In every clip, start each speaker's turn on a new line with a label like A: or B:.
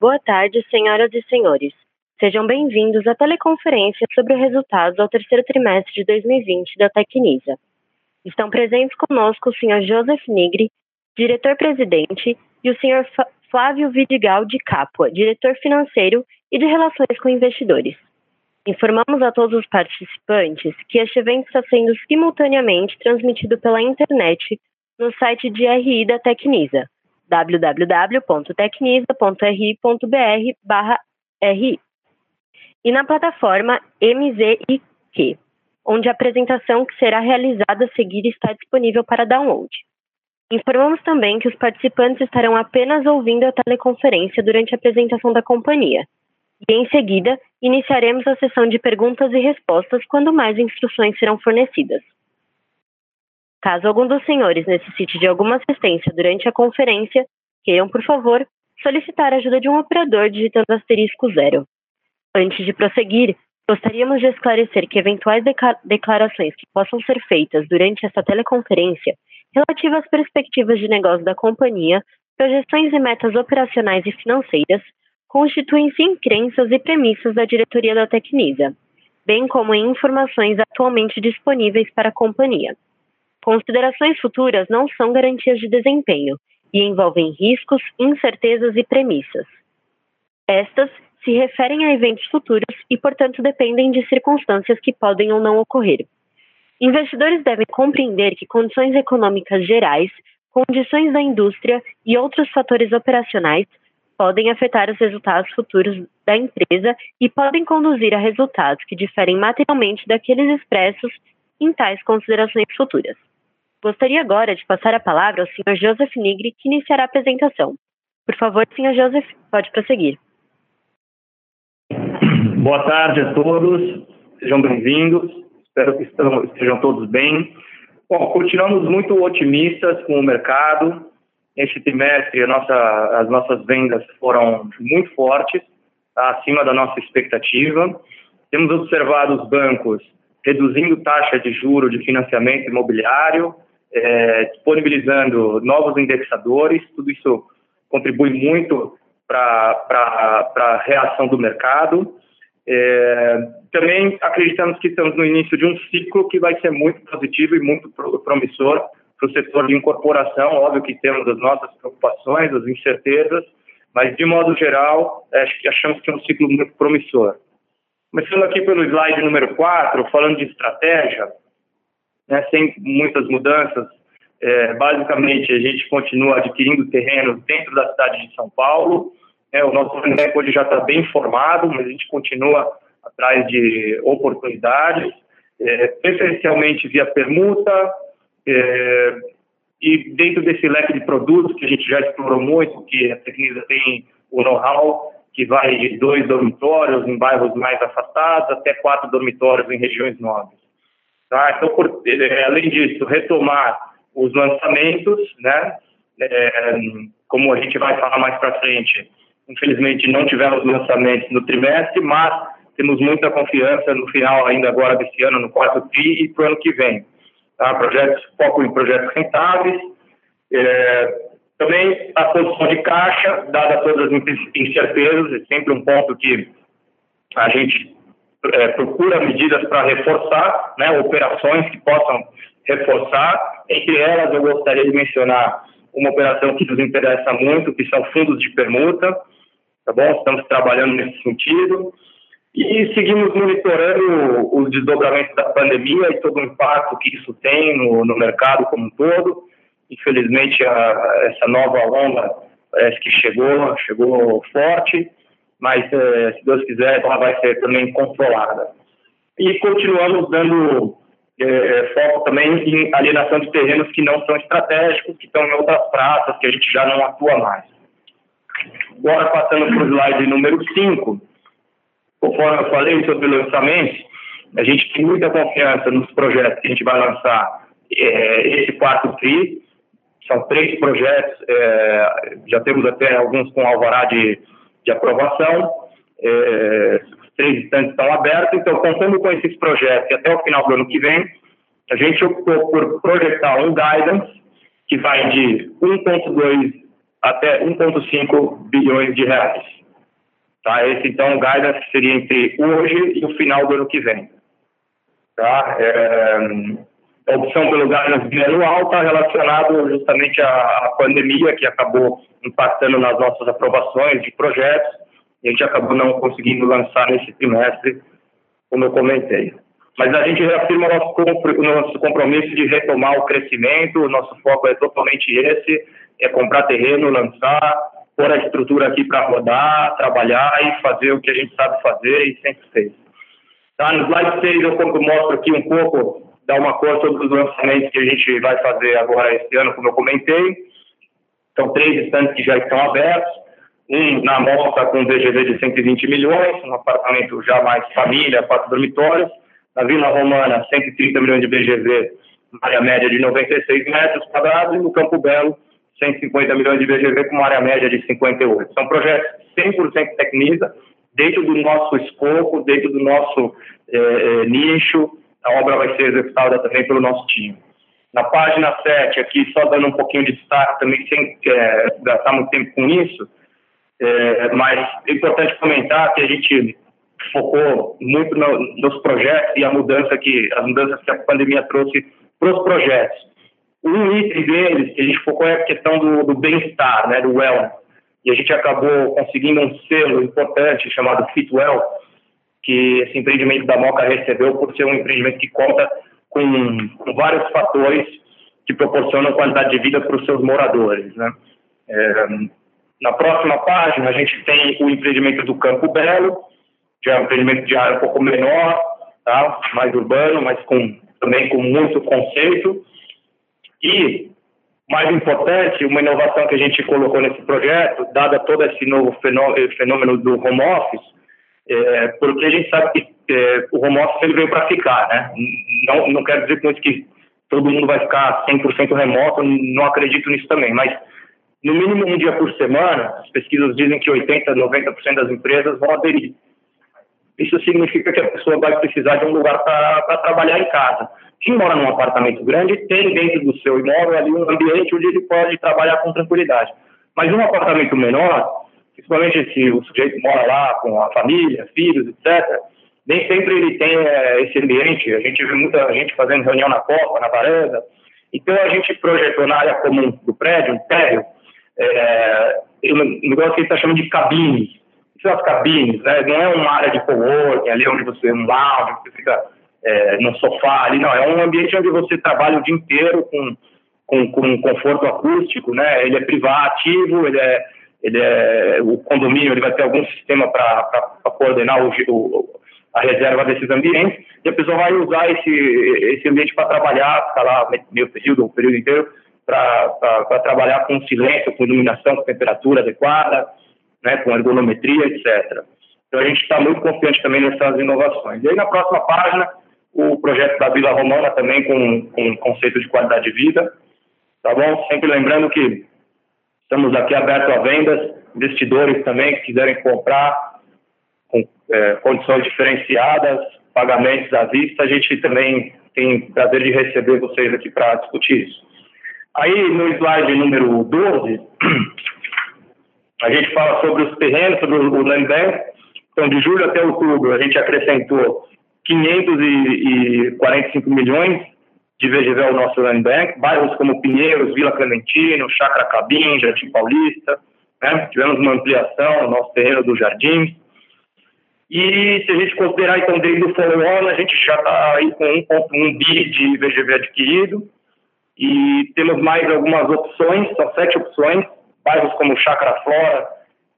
A: Boa tarde, senhoras e senhores. Sejam bem-vindos à teleconferência sobre os resultados ao terceiro trimestre de 2020 da Tecnisa. Estão presentes conosco o senhor Joseph Nigri, diretor-presidente, e o senhor Flávio Vidigal de Capua, diretor financeiro e de relações com investidores. Informamos a todos os participantes que este evento está sendo simultaneamente transmitido pela internet no site de RI da Tecnisa, www.tecnisa.ri.br/ri, e na plataforma MZIQ, onde a apresentação que será realizada a seguir está disponível para download. Informamos também que os participantes estarão apenas ouvindo a teleconferência durante a apresentação da companhia. E em seguida, iniciaremos a sessão de perguntas e respostas quando mais instruções serão fornecidas. Caso algum dos senhores necessite de alguma assistência durante a conferência, queiram, por favor, solicitar a ajuda de um operador digitando asterisco zero. Antes de prosseguir, gostaríamos de esclarecer que eventuais declarações que possam ser feitas durante esta teleconferência relativas às perspectivas de negócio da companhia, projeções e metas operacionais e financeiras, constituem-se em crenças e premissas da diretoria da Tecnisa, bem como em informações atualmente disponíveis para a companhia. Considerações futuras não são garantias de desempenho e envolvem riscos, incertezas e premissas. Estas se referem a eventos futuros e, portanto, dependem de circunstâncias que podem ou não ocorrer. Investidores devem compreender que condições econômicas gerais, condições da indústria e outros fatores operacionais podem afetar os resultados futuros da empresa e podem conduzir a resultados que diferem materialmente daqueles expressos em tais considerações futuras. Gostaria agora de passar a palavra ao Sr. Joseph Nigri, que iniciará a apresentação. Por favor, Sr. Joseph, pode prosseguir.
B: Boa tarde a todos, sejam bem-vindos, espero que estejam todos bem. Bom, continuamos muito otimistas com o mercado. Este trimestre, nossa, as nossas vendas foram muito fortes, acima da nossa expectativa. Temos observado os bancos reduzindo taxa de juro de financiamento imobiliário, é, disponibilizando novos indexadores, tudo isso contribui muito para a reação do mercado. É, também acreditamos que estamos no início de um ciclo que vai ser muito positivo e muito promissor para o setor de incorporação. Óbvio que temos as nossas preocupações, as incertezas, mas de modo geral, achamos que é um ciclo muito promissor. Começando aqui pelo slide número 4, falando de estratégia, né, sem muitas mudanças. É, basicamente, a gente continua adquirindo terrenos dentro da cidade de São Paulo. É, o nosso recorde já está bem formado, mas a gente continua atrás de oportunidades, é, preferencialmente via permuta, é, e dentro desse leque de produtos que a gente já explorou muito, que a Tecnisa tem o know-how, que vai de dois dormitórios em bairros mais afastados até quatro dormitórios em regiões nobres. Tá? Então, por, é, além disso, retomar os lançamentos, né? É, como a gente vai falar mais para frente, infelizmente não tivemos lançamentos no trimestre, mas temos muita confiança no final ainda agora desse ano, no quarto TRI e para o ano que vem. Tá? Projetos, foco em projetos rentáveis, é, também a posição de caixa, dada todas as incertezas, é sempre um ponto que a gente é, procura medidas para reforçar, né, operações que possam reforçar. Entre elas, eu gostaria de mencionar uma operação que nos interessa muito, que são fundos de permuta, tá bom? Estamos trabalhando nesse sentido. E seguimos monitorando os desdobramentos da pandemia e todo o impacto que isso tem no, no mercado como um todo. Infelizmente, a, essa nova onda parece que chegou, chegou forte mas é, se Deus quiser, ela vai ser também controlada. E continuamos dando é, é, foco também em alienação de terrenos que não são estratégicos, que estão em outras praças, que a gente já não atua mais. Agora, passando para o slide número 5, conforme eu falei sobre o lançamento, a gente tem muita confiança nos projetos que a gente vai lançar é, esse quarto TRI. São três projetos, é, já temos até alguns com alvará de de aprovação. É, três estantes estão abertos, então, contando com esses projetos e até o final do ano que vem, a gente optou por projetar um guidance que vai de 1,2 até 1,5 bilhões de reais. Tá? Esse, então, o guidance seria entre hoje e o final do ano que vem. Tá? É, a opção pelo guidance bianual está relacionado justamente à, pandemia, que acabou impactando nas nossas aprovações de projetos, a gente acabou não conseguindo lançar nesse trimestre, como eu comentei. Mas a gente reafirma o nosso, nosso compromisso de retomar o crescimento, o nosso foco é totalmente esse, é comprar terreno, lançar, pôr a estrutura aqui para rodar, trabalhar e fazer o que a gente sabe fazer e sempre fez. Tá, no slide 6 eu mostro aqui um pouco, dá uma cor sobre os lançamentos que a gente vai fazer agora esse ano, como eu comentei. São três estantes que já estão abertos, um na Moca com VGV de 120 milhões, um apartamento já mais família, quatro dormitórios, na Vila Romana, 130 milhões de BGV, área média de 96 metros quadrados, e no Campo Belo, 150 milhões de BGV com uma área média de 58. São projetos 100% Tecnisa, dentro do nosso escopo, dentro do nosso eh, eh, nicho, a obra vai ser executada também pelo nosso time. Na página 7, aqui só dando um pouquinho de destaque, também sem é, gastar muito tempo com isso, é, mas é importante comentar que a gente focou muito no, nos projetos e a mudança que as mudanças que a pandemia trouxe para os projetos. Um item deles que a gente focou é a questão do, do bem-estar, né, do wellness. E a gente acabou conseguindo um selo importante chamado Fitwell, que esse empreendimento da Moca recebeu por ser um empreendimento que conta com, com vários fatores que proporcionam qualidade de vida para os seus moradores. Né? É, na próxima página, a gente tem o empreendimento do Campo Belo, já é um empreendimento de área um pouco menor, tá? mais urbano, mas com, também com muito conceito. E, mais importante, uma inovação que a gente colocou nesse projeto, dada todo esse novo fenômeno do home office, é, porque a gente sabe que é, o home office ele veio para ficar, né? Não, não quero dizer com isso que todo mundo vai ficar 100% remoto, não acredito nisso também, mas no mínimo um dia por semana, as pesquisas dizem que 80%, 90% das empresas vão aderir isso significa que a pessoa vai precisar de um lugar para trabalhar em casa. Quem mora num apartamento grande tem dentro do seu imóvel ali um ambiente onde ele pode trabalhar com tranquilidade. Mas um apartamento menor, principalmente se o sujeito mora lá com a família, filhos, etc., nem sempre ele tem é, esse ambiente. A gente vê muita gente fazendo reunião na copa, na varanda. Então a gente projetou na área comum do prédio, um térreo, é, um negócio que a gente está chamando de cabines são as cabines, né? Não é uma área de coworking ali onde você, um lounge, você fica é, no sofá ali, não. É um ambiente onde você trabalha o dia inteiro com, com, com conforto acústico, né? Ele é privativo, ele é, ele é, o condomínio ele vai ter algum sistema para coordenar o, o, a reserva desses ambientes e a pessoa vai usar esse, esse ambiente para trabalhar, ficar lá meio período, o período inteiro, para trabalhar com silêncio, com iluminação, com temperatura adequada, né, com ergonometria, etc. Então a gente está muito confiante também nessas inovações. E aí na próxima página, o projeto da Vila Romana também com, com conceito de qualidade de vida, tá bom? Sempre lembrando que estamos aqui abertos a vendas, investidores também que quiserem comprar com é, condições diferenciadas, pagamentos à vista, a gente também tem prazer de receber vocês aqui para discutir isso. Aí no slide número 12, A gente fala sobre os terrenos, sobre o land bank. Então, de julho até outubro, a gente acrescentou 545 milhões de VGV ao nosso land bank. Bairros como Pinheiros, Vila Clementino, Chácara Cabim, Jardim Paulista. Né? Tivemos uma ampliação no nosso terreno do Jardim. E se a gente considerar, então, desde o follow-on, a gente já está aí com 1,1 bi de VGV adquirido. E temos mais algumas opções, são sete opções, bairros como Chácara Flora,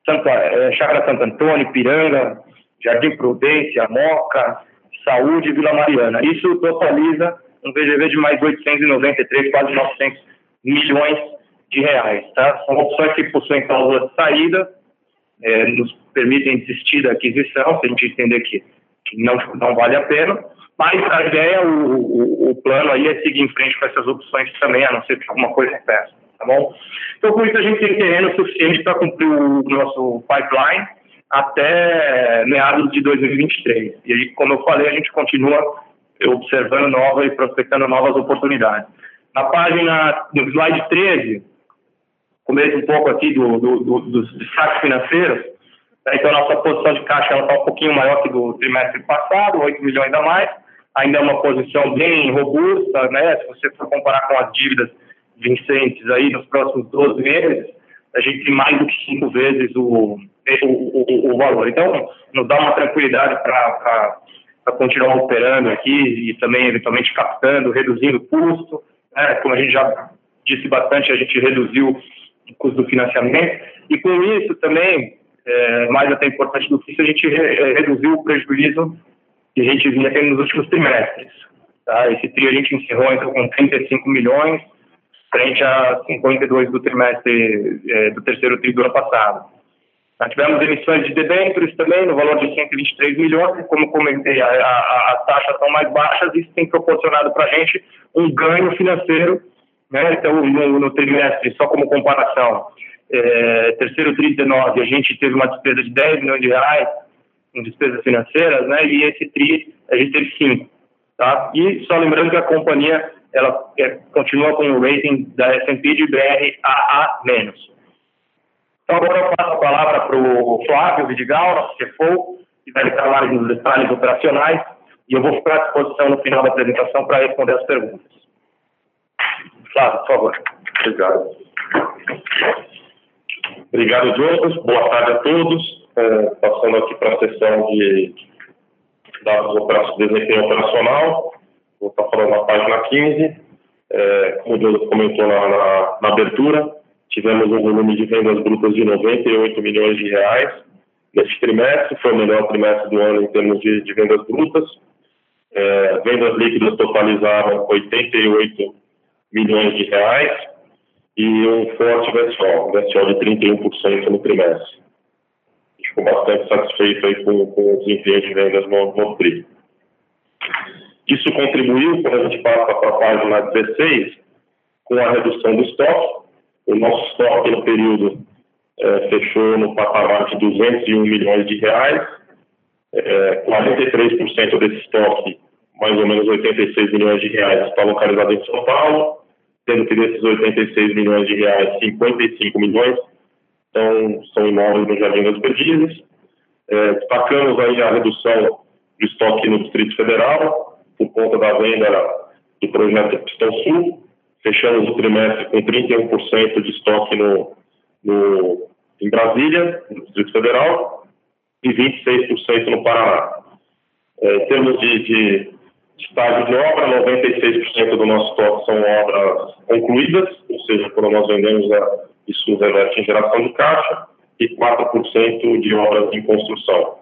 B: Santa, é, Chácara Santo Antônio, Piranga, Jardim Prudência, Moca, Saúde e Vila Mariana. Isso totaliza um VGV de mais 893, quase 900 milhões de reais. Tá? São opções que possuem cláusula de saída, é, nos permitem desistir da aquisição, se a gente entender que, que não, não vale a pena. Mas a ideia, o, o, o, plano aí é seguir em frente com essas opções também, a não ser que alguma coisa impeça tá bom? Então, com isso, a gente tem terreno suficiente para cumprir o nosso pipeline até meados de 2023. E aí, como eu falei, a gente continua observando novas e prospectando novas oportunidades. Na página, no slide 13, começo um pouco aqui do, do, do, dos destaques financeiros, Então, a nossa posição de caixa está um pouquinho maior que do trimestre passado, 8 milhões a mais. Ainda é uma posição bem robusta, né? Se você for comparar com as dívidas vincentes aí nos próximos 12 meses, a gente tem mais do que cinco vezes o, o, o, o valor. Então, nos dá uma tranquilidade para continuar operando aqui e também, eventualmente, captando, reduzindo o custo. Né? Como a gente já disse bastante, a gente reduziu o custo do financiamento. E com isso também, é, mais até importante do que isso, a gente re, é, reduziu o prejuízo que a gente vinha tendo nos últimos trimestres. Tá? Esse trio a gente encerrou então, com 35 milhões, frente a 52 do trimestre é, do terceiro tri do ano passado. Nós tivemos emissões de debêntures também, no valor de 123 milhões, como comentei, as taxas são mais baixas, isso tem proporcionado para a gente um ganho financeiro, né? então no, no trimestre, só como comparação, é, terceiro tri 19, a gente teve uma despesa de 10 milhões de reais em despesas financeiras, né? e esse tri a gente teve 5. Tá? E só lembrando que a companhia ela é, continua com o rating da S&P de BR AA-. Então agora eu passo a palavra para o Flávio Vidigal, nosso CFO, que vai mais nos detalhes operacionais, e eu vou ficar à disposição no final da apresentação para responder as perguntas. Flávio, por favor.
C: Obrigado. Obrigado, Jonas. Boa tarde a todos. É, passando aqui para a sessão de dados operacionais, desempenho operacional. Vou estar falando na página 15. É, como o Deus comentou na, na, na, abertura, tivemos um volume de vendas brutas de 98 milhões de reais nesse trimestre, foi o melhor trimestre do ano em termos de, de vendas brutas. É, vendas líquidas totalizaram 88 milhões de reais e um forte um VSO de 31% no trimestre. Ficou bastante satisfeito aí com, com o desempenho de vendas no, no TRI. Isso contribuiu, quando a gente passa para a página 16, com a redução do estoque. O nosso estoque no período é, fechou no patamar de 201 milhões de reais. É, 43% desse estoque, mais ou menos 86 milhões de reais, está localizado em São Paulo, sendo que desses 86 milhões de reais, 55 milhões então, são imóveis no Jardim das Perdizes. É, destacamos aí a redução do estoque no Distrito Federal, por conta da venda do projeto Pistão Sul. Fechamos o trimestre com 31% de estoque no, no, em Brasília, no Distrito Federal, e 26% no Paraná. É, em termos de, de estágio de obra, 96% do nosso estoque são obras concluídas, ou seja, quando nós vendemos, a, isso reverte em geração de caixa, e 4% de obras em construção.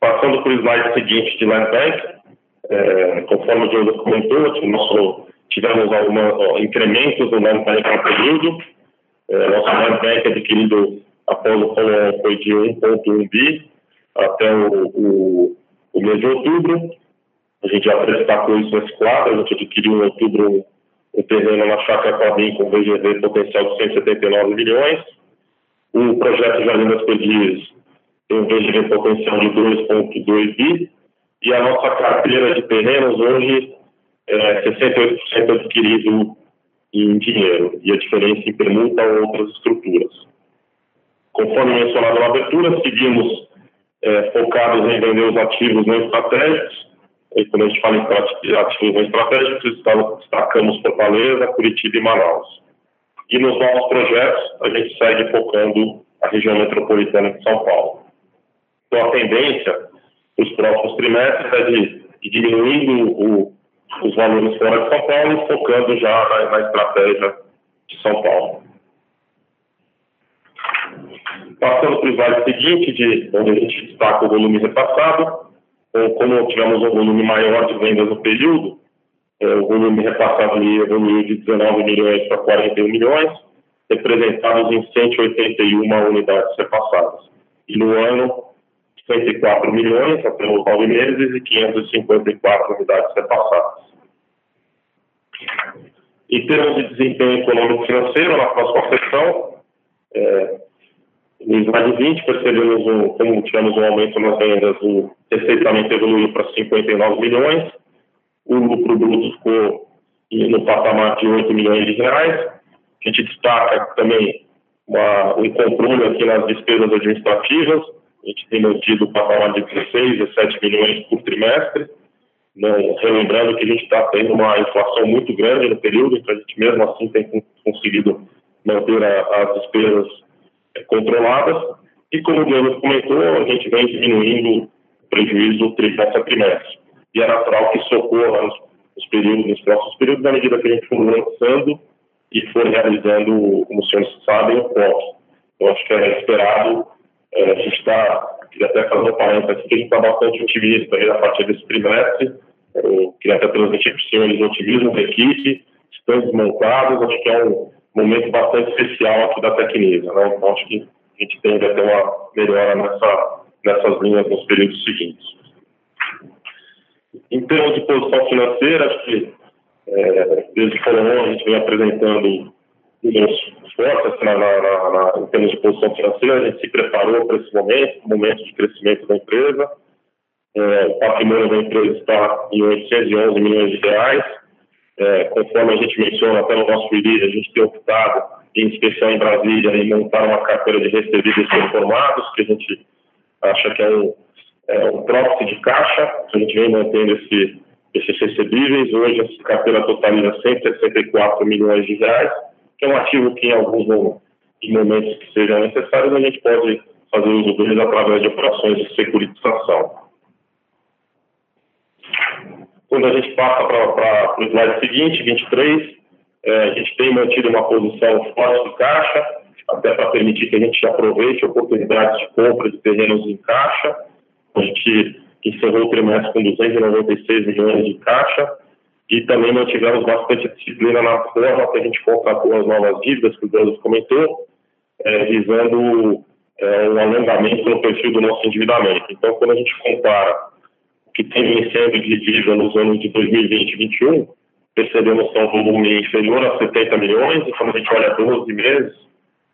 C: Passando para o slide seguinte de land bank, é, conforme o Diogo comentou, nosso, tivemos alguns incrementos no land bank no período. É, nosso land bank adquirido após o follow foi de 1,1 bi até o, o, o, mês de outubro. A gente já destacou isso nesse quadro, a gente adquiriu em outubro um terreno na Chácara Clabim com VGV potencial de 179 milhões. O projeto Jardim das Perdizes tem um VGV potencial de 2,2 bi, e a nossa carteira de terrenos hoje é 68% adquirido em dinheiro, e a diferença em permuta ou outras estruturas. Conforme mencionado na abertura, seguimos é, focados em vender os ativos não estratégicos, e quando a gente fala em ativos não estratégicos, destacamos Fortaleza, Curitiba e Manaus. E nos novos projetos, a gente segue focando a região metropolitana de São Paulo. Então, a tendência nos próximos trimestres é de, de diminuindo o, os valores fora de São Paulo e focando já na, na estratégia de São Paulo. Passando para o slide seguinte, de, onde a gente destaca o volume repassado, então, como tivemos um volume maior de vendas no período, é, o volume repassado evoluiu de 19 milhões para 41 milhões, representados em 181 unidades repassadas. E no ano, 104 milhões até os nove meses e 554 unidades repassadas. Em termos de desempenho econômico financeiro, na próxima sessão, é, no slide 20, percebemos um, como tivemos um aumento nas vendas, o receitamento evoluiu para 59 milhões, o lucro bruto ficou no patamar de 8 milhões de reais. A gente destaca também uma, um controle aqui nas despesas administrativas. A gente tem mantido o patamar de 16, 17 milhões por trimestre. Não, relembrando que a gente está tendo uma inflação muito grande no período, então a gente mesmo assim tem conseguido manter a, as despesas é, controladas. E como o Diego comentou, a gente vem diminuindo o prejuízo trimestre a trimestre. E é natural que isso ocorra nos, nos períodos, nos próximos períodos, na medida que a gente for lançando e for realizando, como os senhores sabem, o POC. Eu acho que é esperado, a gente está, queria até fazer um parênteses aqui, que a gente está bastante otimista aí, a partir desse trimestre. Eu queria até transmitir para os senhores o otimismo da equipe, estão desmontados, acho que é um momento bastante especial aqui da Tecnisa. Né? Então, acho que a gente tende a ter uma melhora nessa, nessas linhas nos períodos seguintes. Em termos de posição financeira, acho que é, desde que falou, a gente vem apresentando fortes na, na, na, em termos de posição financeira, a gente se preparou para esse momento, momento de crescimento da empresa. É, o patrimônio da empresa está em 811 milhões de reais. É, conforme a gente menciona até no nosso release, a gente tem optado, em especial em Brasília, em montar uma carteira de recebíveis performados, que a gente acha que é um, é um proxy de caixa, a gente vem mantendo esse, esses recebíveis. Hoje, essa carteira totaliza 164 milhões de reais, que é um ativo que, em alguns momentos que sejam necessários, a gente pode fazer uso deles através de operações de securitização. Quando a gente passa para o slide seguinte, 23, é, a gente tem mantido uma posição forte de caixa, até para permitir que a gente aproveite oportunidades de compra de terrenos em caixa. A gente encerrou o trimestre com 296 milhões de caixa e também mantivemos bastante disciplina na forma que a gente contratou as novas dívidas, que o Deus comentou, é, visando é, um alongamento no perfil do nosso endividamento. Então, quando a gente compara o que tem vencendo de dívida nos anos de 2020 e 2021, percebemos que é um volume inferior a 70 milhões, e quando a gente olha 12 meses,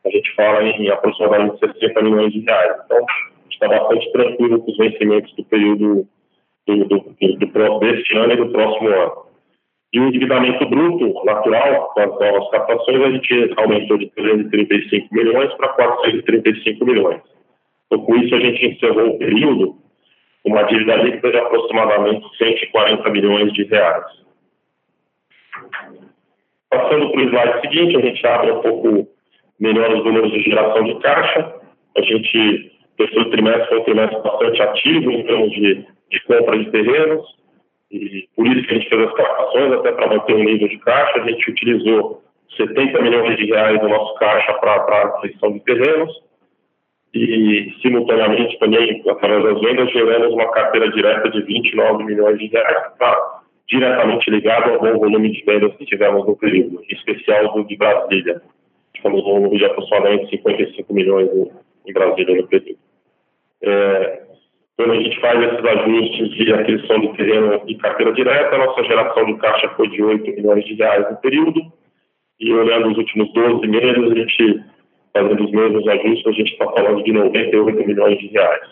C: a gente fala em aproximadamente 60 milhões de reais. Então, está bastante tranquilo com os vencimentos do período do, do, do, deste ano e do próximo ano. E o endividamento bruto natural, as novas captações, a gente aumentou de 335 milhões para 435 milhões. Então, com isso, a gente encerrou o período com uma dívida líquida de aproximadamente 140 milhões de reais. Passando para o slide seguinte, a gente abre um pouco melhor os números de geração de caixa. A gente terceiro trimestre foi um trimestre bastante ativo em termos de, de compra de terrenos, e por isso que a gente fez as captações, até para manter o nível de caixa. A gente utilizou 70 milhões de reais do nosso caixa para a aquisição de terrenos, e simultaneamente também, através das vendas, geramos uma carteira direta de 29 milhões de reais, que está diretamente ligado ao bom volume de vendas que tivemos no período, em especial do de Brasília. Tivemos um volume de aproximadamente 55 milhões em Brasília no período. É, quando a gente faz esses ajustes de aquisição de terreno e carteira direta, a nossa geração de caixa foi de 8 milhões de reais no período. E olhando os últimos 12 meses, a gente, fazendo os mesmos ajustes, a gente está falando de 98 milhões de reais.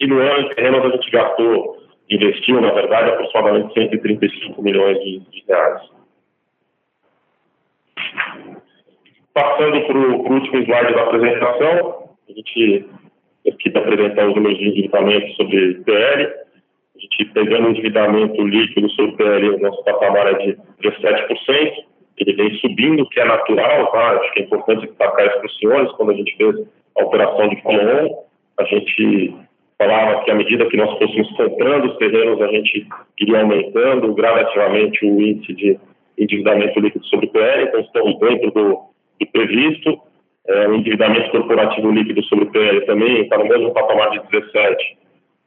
C: E no ano em terrenos a gente gastou, investiu, na verdade, aproximadamente 135 milhões de, de reais. Passando para o último slide da apresentação, a gente aqui para apresentar os números de endividamento sobre PL. A gente pegando o endividamento líquido sobre PL, o nosso patamar é de 17%. Ele vem subindo, que é natural, tá? Acho que é importante destacar isso para os senhores. Quando a gente fez a operação de follow-on, a gente falava que à medida que nós fôssemos comprando os terrenos, a gente iria aumentando gradativamente o índice de endividamento líquido sobre PL. Então, estamos dentro do, do previsto. É, o endividamento corporativo líquido sobre o PL também está no mesmo patamar de 17,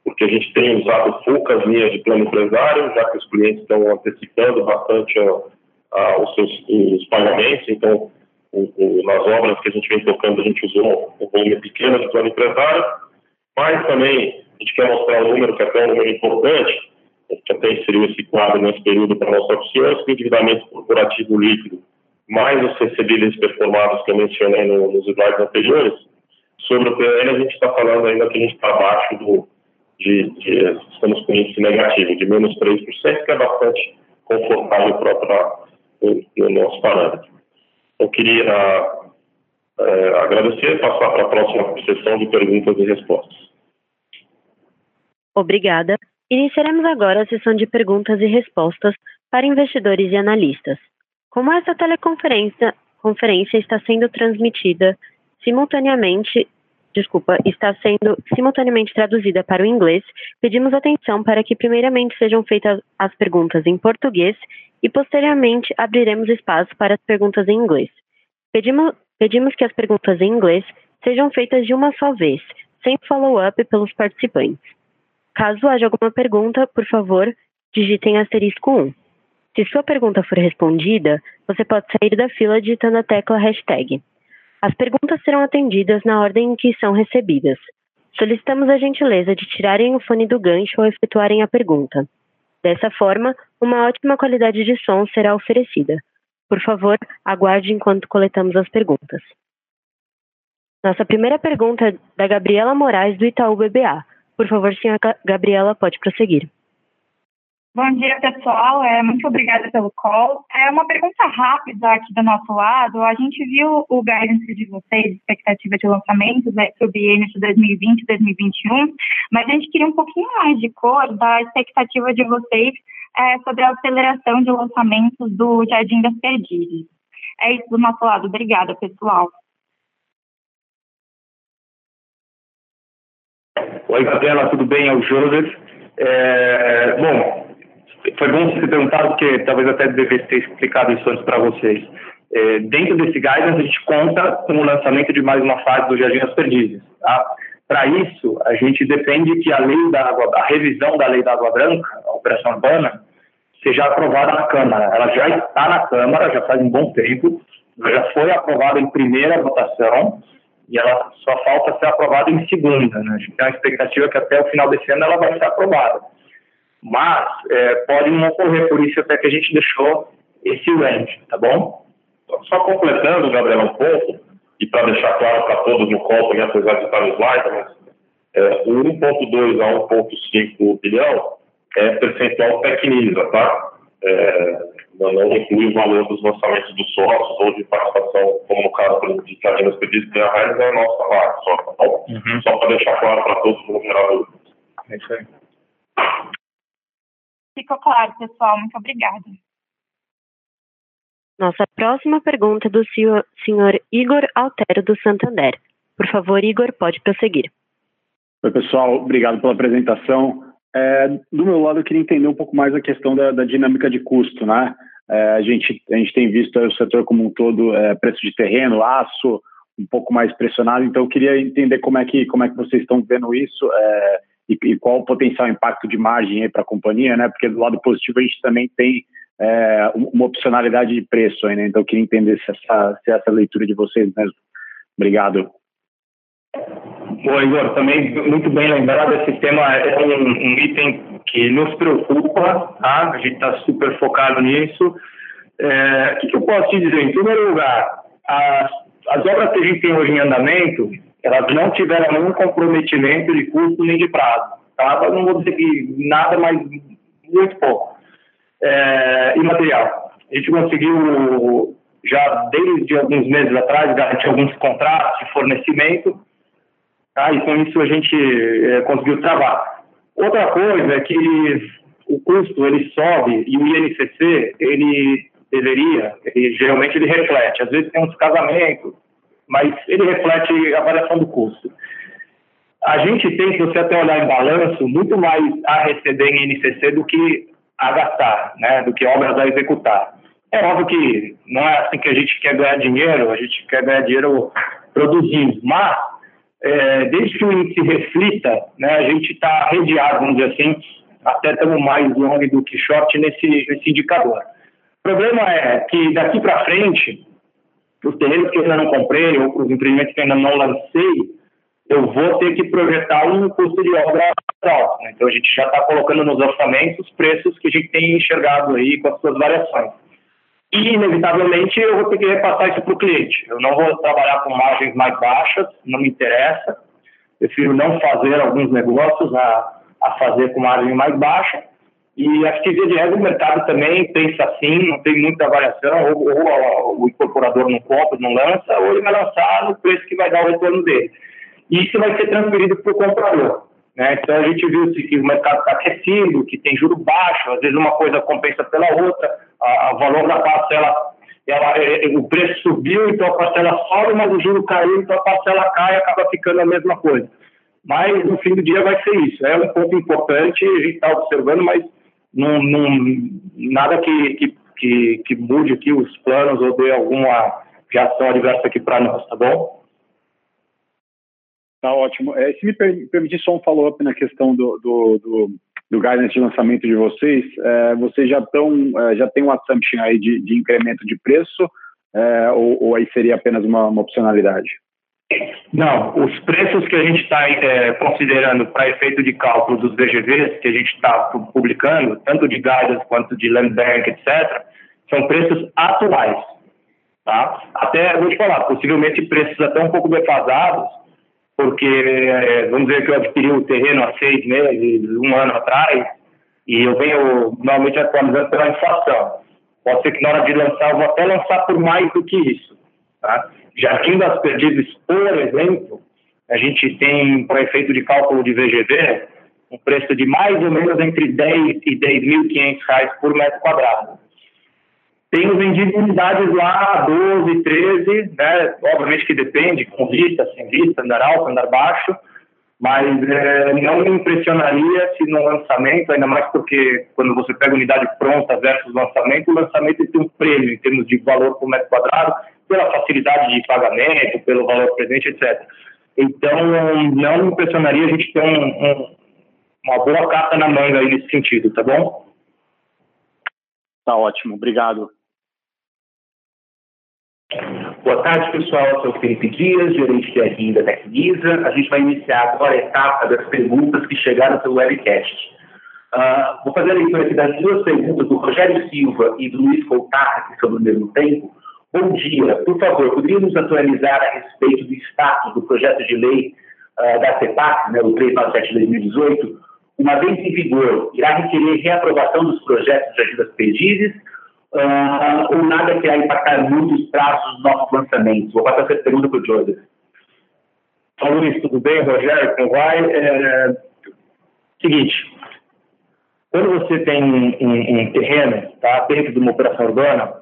C: porque a gente tem usado poucas linhas de plano empresário, já que os clientes estão antecipando bastante a, a, os seus os pagamentos, então o, o, nas obras que a gente vem tocando a gente usou um volume pequeno de plano empresário, mas também a gente quer mostrar um número que é até um número importante, que até inseriu esse quadro nesse período para para os senhores, que o endividamento corporativo líquido mais os recebíveis performados que eu mencionei no, nos slides anteriores, sobre o PL a gente está falando ainda que a gente está abaixo do, de, de, estamos com índice negativo, de menos 3%, que é bastante confortável para o no nosso parâmetro. Eu queria é, agradecer e passar para a próxima sessão de perguntas e respostas.
A: Obrigada. Iniciaremos agora a sessão de perguntas e respostas para investidores e analistas. Como essa teleconferência conferência está sendo transmitida simultaneamente, desculpa, está sendo simultaneamente traduzida para o inglês, pedimos atenção para que primeiramente sejam feitas as perguntas em português e posteriormente abriremos espaço para as perguntas em inglês. Pedimos, pedimos que as perguntas em inglês sejam feitas de uma só vez, sem follow-up pelos participantes. Caso haja alguma pergunta, por favor, digitem asterisco 1. Se sua pergunta for respondida, você pode sair da fila digitando a tecla hashtag. As perguntas serão atendidas na ordem em que são recebidas. Solicitamos a gentileza de tirarem o fone do gancho ou efetuarem a pergunta. Dessa forma, uma ótima qualidade de som será oferecida. Por favor, aguarde enquanto coletamos as perguntas. Nossa primeira pergunta é da Gabriela Moraes, do Itaú BBA. Por favor, senhora Gabriela, pode prosseguir.
D: Bom dia, pessoal. É, muito obrigada pelo call. É uma pergunta rápida aqui do nosso lado. A gente viu o guidance de vocês, expectativa de lançamentos né, para o biênio de 2020 e 2021, mas a gente queria um pouquinho mais de cor da expectativa de vocês é, sobre a aceleração de lançamentos do Jardim das Perdizes. É isso do nosso lado. Obrigada, pessoal.
B: Oi, Gabriela, tudo bem? É o Joseph. É, bom, foi bom você ter perguntado, porque talvez até devesse ter explicado isso antes para vocês. É, dentro desse guidance, a gente conta com o lançamento de mais uma fase do Jardim das Perdizes. Tá? Para isso, a gente depende que a lei da água, a revisão da lei da água branca, a operação urbana, seja aprovada na Câmara. Ela já está na Câmara, já faz um bom tempo, já foi aprovada em primeira votação e ela só falta ser aprovada em segunda. Né? A gente tem a expectativa que até o final desse ano ela vai ser aprovada. Mas é, pode não ocorrer, por isso até que a gente deixou esse range, tá bom?
C: Só completando, Gabriel, um pouco, e para deixar claro para todos no call, também, apesar de estar no slide, mas é, o 1,2 a 1,5 bilhão é percentual tecniza, tá? É, não inclui o valor dos lançamentos dos sócios ou de participação, como no caso, por exemplo, de Carinas Pedidos e a Raiz, é a nossa vaga só, tá bom? Uhum. Só para deixar claro para todos no geral.
B: É isso aí.
D: Ficou claro, pessoal. Muito obrigada.
A: Nossa próxima pergunta é do senhor, senhor Igor Altero, do Santander. Por favor, Igor, pode prosseguir.
E: Oi, pessoal. Obrigado pela apresentação. É, do meu lado, eu queria entender um pouco mais a questão da, da dinâmica de custo, né? É, a, gente, a gente tem visto o setor como um todo, é, preço de terreno, aço, um pouco mais pressionado, então eu queria entender como é que, como é que vocês estão vendo isso é, e, e, qual o potencial impacto de margem para a companhia, né? Porque do lado positivo a gente também tem é, uma opcionalidade de preço aí, né? Então eu queria entender se essa, se essa leitura de vocês mesmo. Obrigado.
B: Bom, Igor, também muito bem lembrado, esse tema é um, um item que nos preocupa, tá? A gente está super focado nisso. É, o que, que, eu posso te dizer? Em primeiro lugar, as, as obras que a gente tem hoje em andamento, elas não tiveram nenhum comprometimento de custo nem de prazo, tá? Eu não vou dizer que nada, mas muito pouco. É, e material. A gente conseguiu, já desde alguns meses atrás, garantir alguns contratos de fornecimento Tá? E com isso a gente é, conseguiu travar. Outra coisa é que o custo ele sobe e o INCC ele deveria, ele, geralmente ele reflete. Às vezes tem uns casamentos, mas ele reflete a variação do custo. A gente tem, se você até olhar em balanço, muito mais a receber em INCC do que a gastar, né? do que obras a executar. É óbvio que não é assim que a gente quer ganhar dinheiro, a gente quer ganhar dinheiro produzindo, mas é, desde que o índice reflita, né, a gente está redeado, vamos dizer assim, até estamos mais long do que short nesse, nesse indicador. O problema é que daqui para frente, os terrenos que eu ainda não comprei ou os empreendimentos que eu ainda não lancei, eu vou ter que projetar um custo de obra alto. Né? Então a gente já está colocando nos orçamentos os preços que a gente tem enxergado aí com as suas variações e, inevitavelmente, eu vou ter que repassar isso para o cliente. Eu não vou trabalhar com margens mais baixas, não me interessa. Prefiro não fazer alguns negócios a, a fazer com margem mais baixa E acho que, via de regra, o mercado também pensa assim, não tem muita variação, ou, ou, o incorporador não compra, não lança, ou ele vai lançar no preço que vai dar o retorno dele. E isso vai ser transferido para o comprador. Né? Então, a gente viu que o mercado está aquecido, que tem juro baixo, às vezes uma coisa compensa pela outra, o valor da parcela, ela, é, é, o preço subiu, então a parcela sobe, mas o juro caiu, então a parcela cai e acaba ficando a mesma coisa. Mas, no fim do dia, vai ser isso. É um ponto importante, a gente está observando, mas não, nada que, que, que, que mude aqui os planos ou dê alguma reação adversa aqui para nós, tá bom?
E: Tá ótimo. É, se me permitir só um follow-up na questão do, do, do, do guidance de lançamento de vocês, é, vocês já estão, é, já tem um assumption aí de, de incremento de preço é, ou, ou, aí seria apenas uma, uma opcionalidade?
B: Não, os preços que a gente está é, considerando para efeito de cálculo dos VGVs que a gente está publicando, tanto de guidance quanto de land bank, etc., são preços atuais. Tá? Até, vou te falar, possivelmente preços até um pouco defasados, porque é, vamos dizer que eu adquiri o terreno há seis meses, um ano atrás, e eu venho normalmente atualizando pela inflação. Pode ser que na hora de lançar, eu vou até lançar por mais do que isso. Tá? Jardim das Perdizes, por exemplo, a gente tem, para efeito de cálculo de VGV, um preço de mais ou menos entre 10 e 10.500 reais por metro quadrado. Tenho vendido unidades lá 12, 13, né? obviamente que depende, com vista, sem vista, andar alto, andar baixo, mas é, não me impressionaria se no lançamento, ainda mais porque quando você pega unidade pronta versus lançamento, o lançamento tem um prêmio em termos de valor por metro quadrado, pela facilidade de pagamento, pelo valor presente, etc. Então, não me impressionaria a gente ter um, um, uma boa carta na manga aí nesse sentido, tá bom?
E: Tá ótimo, obrigado.
F: Boa tarde, pessoal. Eu sou o Felipe Dias, gerente de RI da Tecnisa. A gente vai iniciar agora a etapa das perguntas que chegaram pelo webcast. Uh, vou fazer a leitura aqui das duas perguntas do Rogério Silva e do Luiz Coutar, que sobre o mesmo tempo. Bom dia. Por favor, poderia nos atualizar a respeito do status do projeto de lei uh, da CEPAC, né, o 397 de 2018? Uma vez em vigor, irá requerer reaprovação dos projetos de ajudas perdizes uh, ou nada que irá impactar muito os prazos dos nossos lançamentos? Vou passar essa pergunta para o Joseph.
B: Então, Luiz, tudo bem? Rogério, como vai? É, seguinte, quando você tem um, um, um terreno tá, dentro de uma operação urbana,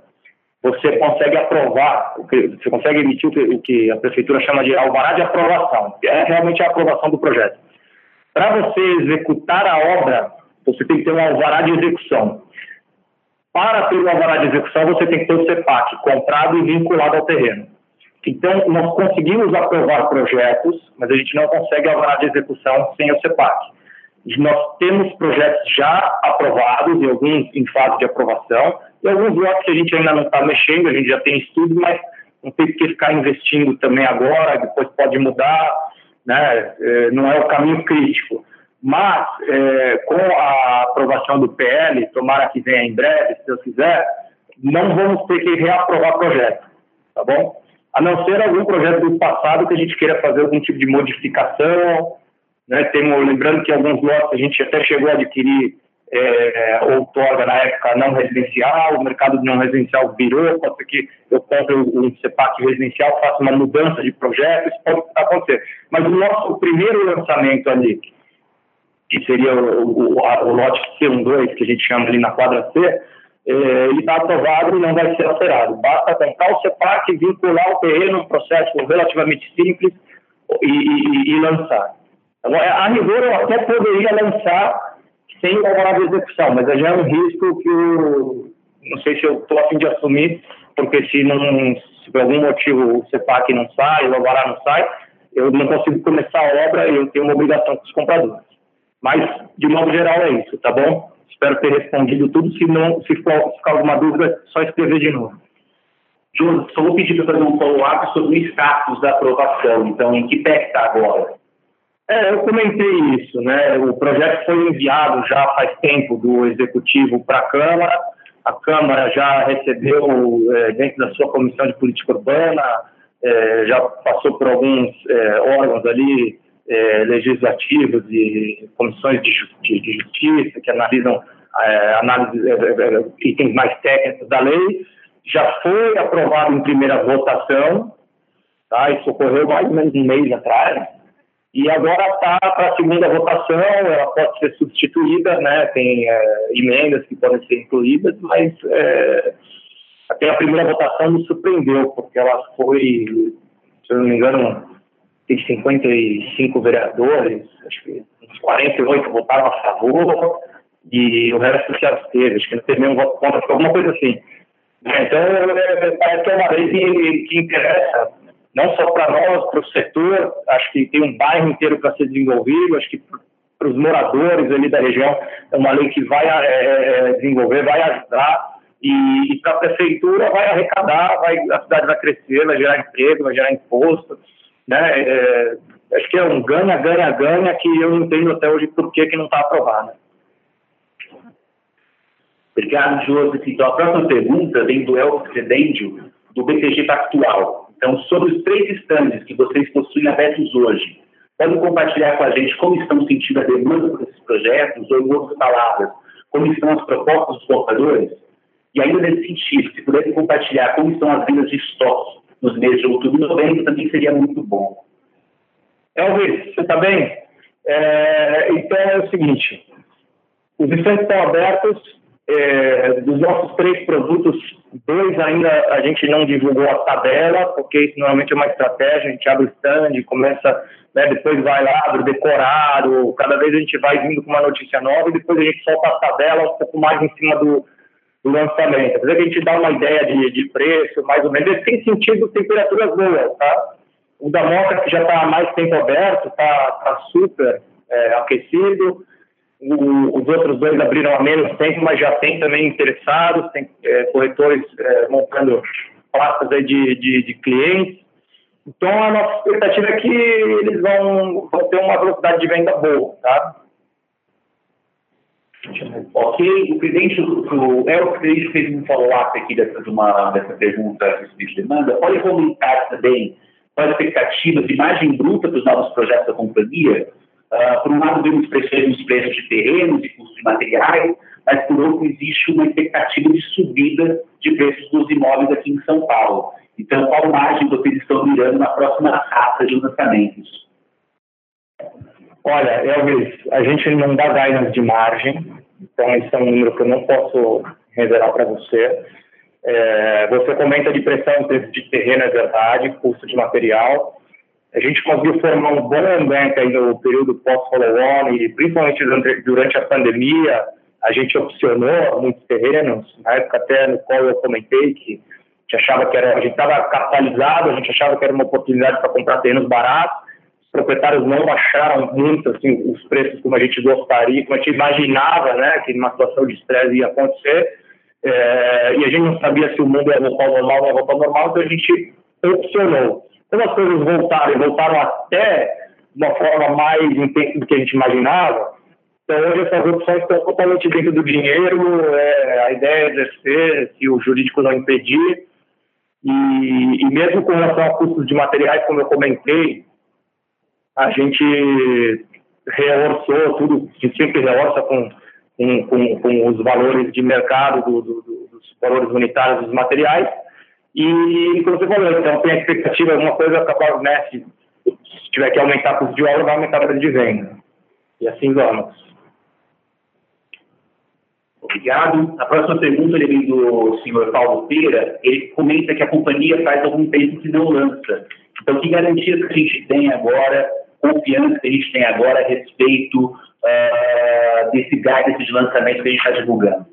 B: você consegue aprovar, você consegue emitir o que, a prefeitura chama de alvará de aprovação, que é realmente a aprovação do projeto. Para você executar a obra, você tem que ter um alvará de execução. Para ter um alvará de execução, você tem que ter o CEPAC comprado e vinculado ao terreno. Então, nós conseguimos aprovar projetos, mas a gente não consegue alvará de execução sem o CEPAC. Nós temos projetos já aprovados e alguns em fase de aprovação, e alguns lotes que a gente ainda não está mexendo, a gente já tem estudo, mas não tem que ficar investindo também agora, depois pode mudar, né? É, não é o caminho crítico. Mas, é, com a aprovação do PL, tomara que venha em breve, se Deus quiser, não vamos ter que reaprovar projeto, tá bom? A não ser algum projeto do passado que a gente queira fazer algum tipo de modificação, né? Temos, lembrando que alguns lotes a gente até chegou a adquirir é, outorga na época não residencial, o mercado não residencial virou, pode ser que eu compre um CEPAC residencial, faça uma mudança de projeto, isso pode acontecer. Mas o nosso primeiro lançamento ali, que seria o, o, o lote C12, que a gente chama ali na quadra C, é, ele está aprovado e não vai ser alterado. Basta comprar o CEPAC, vincular o terreno, um processo relativamente simples e, e, e lançar. A rigor, eu até poderia lançar sem alvará de execução, mas já é um risco que eu não sei se eu estou a fim de assumir, porque se, não, se por algum motivo o CEPAC não sai, o alvará não sai, eu não consigo começar a obra e eu tenho uma obrigação com os compradores. Mas, de modo geral, é isso, tá bom? Espero ter respondido tudo. Se, não, se for, ficar alguma dúvida, é só escrever de novo.
F: Júlio, só vou pedir para fazer um follow-up sobre o status da aprovação. Então, em que pé está agora?
B: É, eu comentei isso, né? O projeto foi enviado já faz tempo do Executivo para a Câmara. A Câmara já recebeu, é, dentro da sua Comissão de Política Urbana, é, já passou por alguns é, órgãos ali é, legislativos e comissões de, de, de, justiça que analisam é, análise, itens mais técnicos da lei, já foi aprovado em primeira votação, tá? isso ocorreu mais ou menos um mês atrás, e agora está para a segunda votação, ela pode ser substituída, né? tem é, emendas que podem ser incluídas, mas é, até a primeira votação me surpreendeu, porque ela foi, se eu não me engano, tem 55 vereadores, acho que uns 48 votaram a favor, e o resto se absteve, acho que não teve nenhum voto contra, alguma coisa assim. Então, é, parece que é uma lei que, que interessa não só para nós, para o setor, acho que tem um bairro inteiro para ser desenvolvido, acho que para os moradores ali da região é uma lei que vai é, é, desenvolver, vai ajudar e, e para a prefeitura vai arrecadar, vai, a cidade vai crescer, vai gerar emprego, vai gerar imposto, né? É, acho que é um ganha, ganha, ganha que eu não entendo até hoje por que, que não está aprovado.
F: Obrigado, Joseph. Então, a próxima pergunta vem do Elcio Cedêndio, do BTG Pactual. Então, sobre os três estandes que vocês possuem abertos hoje, podem compartilhar com a gente como estão sentindo a demanda por esses projetos, ou em outras palavras, como estão as propostas dos compradores? E ainda nesse sentido, se pudessem compartilhar como estão as vendas de estoques nos meses de outubro e novembro, também seria muito bom.
B: Elvis, você está bem? É, então é o seguinte, os estandes estão abertos, é, dos nossos três produtos, dois ainda a gente não divulgou a tabela, porque isso normalmente é uma estratégia, a gente abre o stand, começa, né, depois vai lá, abre o decorado, cada vez a gente vai vindo com uma notícia nova e depois a gente solta a tabela um pouco mais em cima do, do lançamento. Às a gente dá uma ideia de, de preço, mais ou menos, tem sentido temperaturas boas, tá? O da Moca, que já está há mais tempo aberto, está tá super é, aquecido, o, os outros dois abriram há menos tempo, mas já tem também interessados, tem é, corretores é, montando pastas de, de, de, clientes. Então, a nossa expectativa é que eles vão, vão ter uma velocidade de venda boa, tá?
F: Ok, o cliente, o Elcio Credit fez um follow-up aqui dessa, de uma, dessa pergunta a respeito de demanda. Pode comentar também quais expectativas de margem bruta para os novos projetos da companhia? Uh, por um lado, vemos pressões nos preços de terrenos e custos de materiais, mas por outro, existe uma expectativa de subida de preços dos imóveis aqui em São Paulo. Então, qual margem vocês estão mirando na próxima safra de lançamentos?
B: Olha, Elvis, a gente não dá guidance de margem, então esse é um número que eu não posso revelar para você. É, você comenta de pressão em preço de terreno, é verdade, custo de material, a gente conseguiu formar um bom ambiente aí no período pós-follow-on e principalmente durante a pandemia, a gente opcionou muitos terrenos, na época até no qual eu comentei que a gente achava que era, a gente estava capitalizado, a gente achava que era uma oportunidade para comprar terrenos baratos, os proprietários não acharam muito assim, os preços como a gente gostaria, como a gente imaginava, né, que numa situação de estresse ia acontecer, é, e a gente não sabia se o mundo ia voltar ao normal ou ia voltar ao normal, então a gente opcionou. Quando as coisas voltaram, voltaram até de uma forma mais intensa do que a gente imaginava, então hoje essas opções estão totalmente dentro do dinheiro, é, a ideia é exercer, se o jurídico não impedir, e, e mesmo com relação a custos de materiais, como eu comentei, a gente reorçou tudo, gente sempre reorça com, com, com, com os valores de mercado do, do, do, dos valores unitários dos materiais, e, como você falou, então tem a expectativa, alguma coisa acabar, né, se, se tiver que aumentar o custo de obra, vai aumentar a de venda. E assim vamos.
F: Obrigado. A próxima pergunta vem do senhor Paulo Peira. Ele comenta que a companhia faz algum tempo que não lança. Então, que garantias que a gente tem agora, confiança que a gente tem agora a respeito uh, desse guidance de lançamento que a gente está divulgando?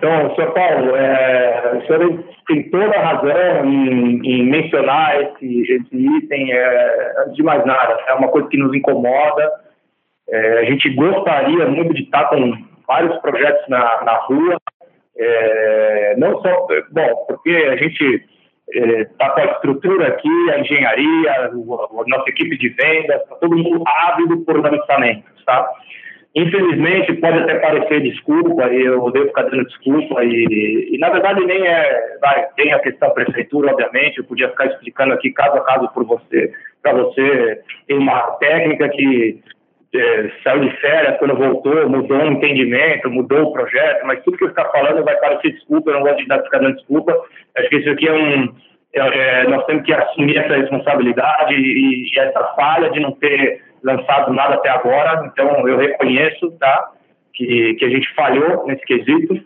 B: Então, senhor Paulo, é, o senhor tem toda a razão em, em mencionar esse, esse item. É, antes de mais nada, é uma coisa que nos incomoda. É, a gente gostaria muito de estar com vários projetos na, na rua. É, não só, bom, porque a gente está é, com a estrutura aqui, a engenharia, a, a nossa equipe de vendas, está todo mundo ávido por lançamentos, tá? Infelizmente, pode até parecer desculpa, e eu devo ficar dando desculpa, e, e na verdade nem é. Vai, tem a questão da prefeitura, obviamente, eu podia ficar explicando aqui caso a caso por você, para você. Tem uma técnica que é, saiu de férias, quando voltou, mudou o entendimento, mudou o projeto, mas tudo que você está falando vai parecer desculpa, eu não gosto de dar ficar dando desculpa. Acho que isso aqui é um. É, é, nós temos que assumir essa responsabilidade e, e, essa falha de não ter lançado nada até agora. Então, eu reconheço tá, que, que a gente falhou nesse quesito.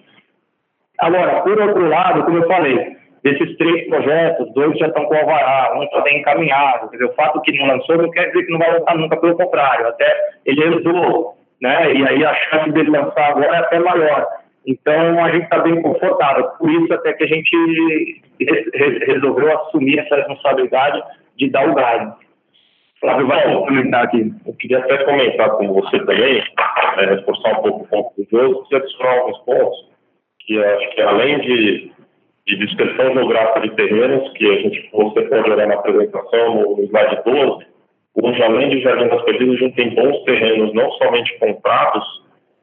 B: Agora, por outro lado, como eu falei, desses três projetos, dois já estão com alvará, um está encaminhado. Quer dizer, o fato que não lançou não quer dizer que não vai lançar nunca, pelo contrário, até ele herdou, né? E aí a chance dele lançar agora é até maior. Então a gente está bem confortável. Por isso até que a gente resolveu assumir essa responsabilidade de dar o guide. Flávio vai complementar aqui.
C: Eu queria até comentar com você também, é, reforçar um pouco o ponto do jogo, e adicionar alguns pontos que acho que além de de descrição geográfica de terrenos, que a gente, você pode olhar na apresentação, no slide 12, hoje, além de Jardim das Perdidas, a gente tem bons terrenos, não somente comprados,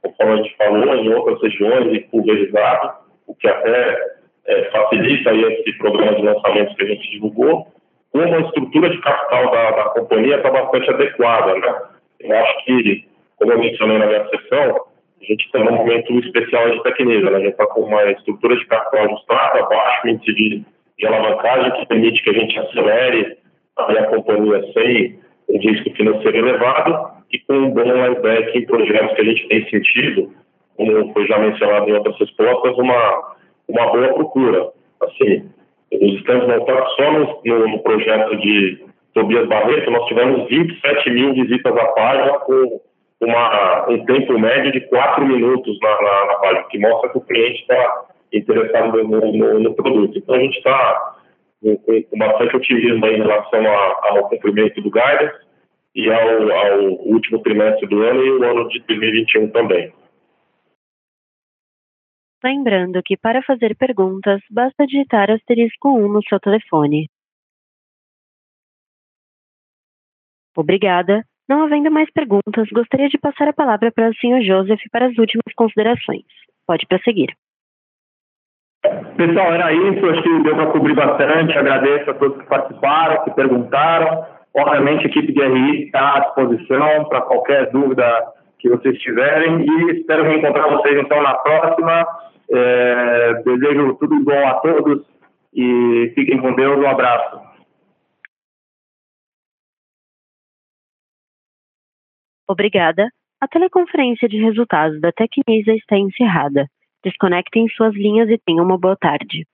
C: conforme a gente falou, em outras regiões e pulverizados, o que até é, facilita esse programa de lançamentos que a gente divulgou, como a estrutura de capital da, da companhia está bastante adequada. Né? Eu acho que, como eu mencionei na minha sessão, a gente está num momento especial de Tecnisa, né? A gente está com uma estrutura de capital ajustada, baixo índice de, de alavancagem, que permite que a gente acelere a companhia sem um risco financeiro elevado e com um bom lineback em projetos que a gente tem sentido, como foi já mencionado em outras respostas, uma, uma boa procura. Assim, estamos montados só no, no, no projeto de Tobias Barreto, nós tivemos 27 mil visitas à página com uma, um tempo médio de quatro minutos na, na, na página, que mostra que o cliente está interessado no, no, no, produto. Então, a gente está com, com, bastante otimismo em relação a, ao cumprimento do guidance e ao, ao, último trimestre do ano e o ano de 2021 também.
A: Lembrando que para fazer perguntas, basta digitar asterisco 1 no seu telefone. Obrigada não havendo mais perguntas, gostaria de passar a palavra para o Sr. Joseph para as últimas considerações. Pode prosseguir.
B: Pessoal, era isso. Acho que deu para cobrir bastante. Agradeço a todos que participaram, que perguntaram. Obviamente, a equipe de RI está à disposição para qualquer dúvida que vocês tiverem e espero reencontrar vocês então na próxima. É, desejo tudo bom a todos e fiquem com Deus. Um abraço.
A: Obrigada. A teleconferência de resultados da Tecnisa está encerrada. Desconectem suas linhas e tenham uma boa tarde.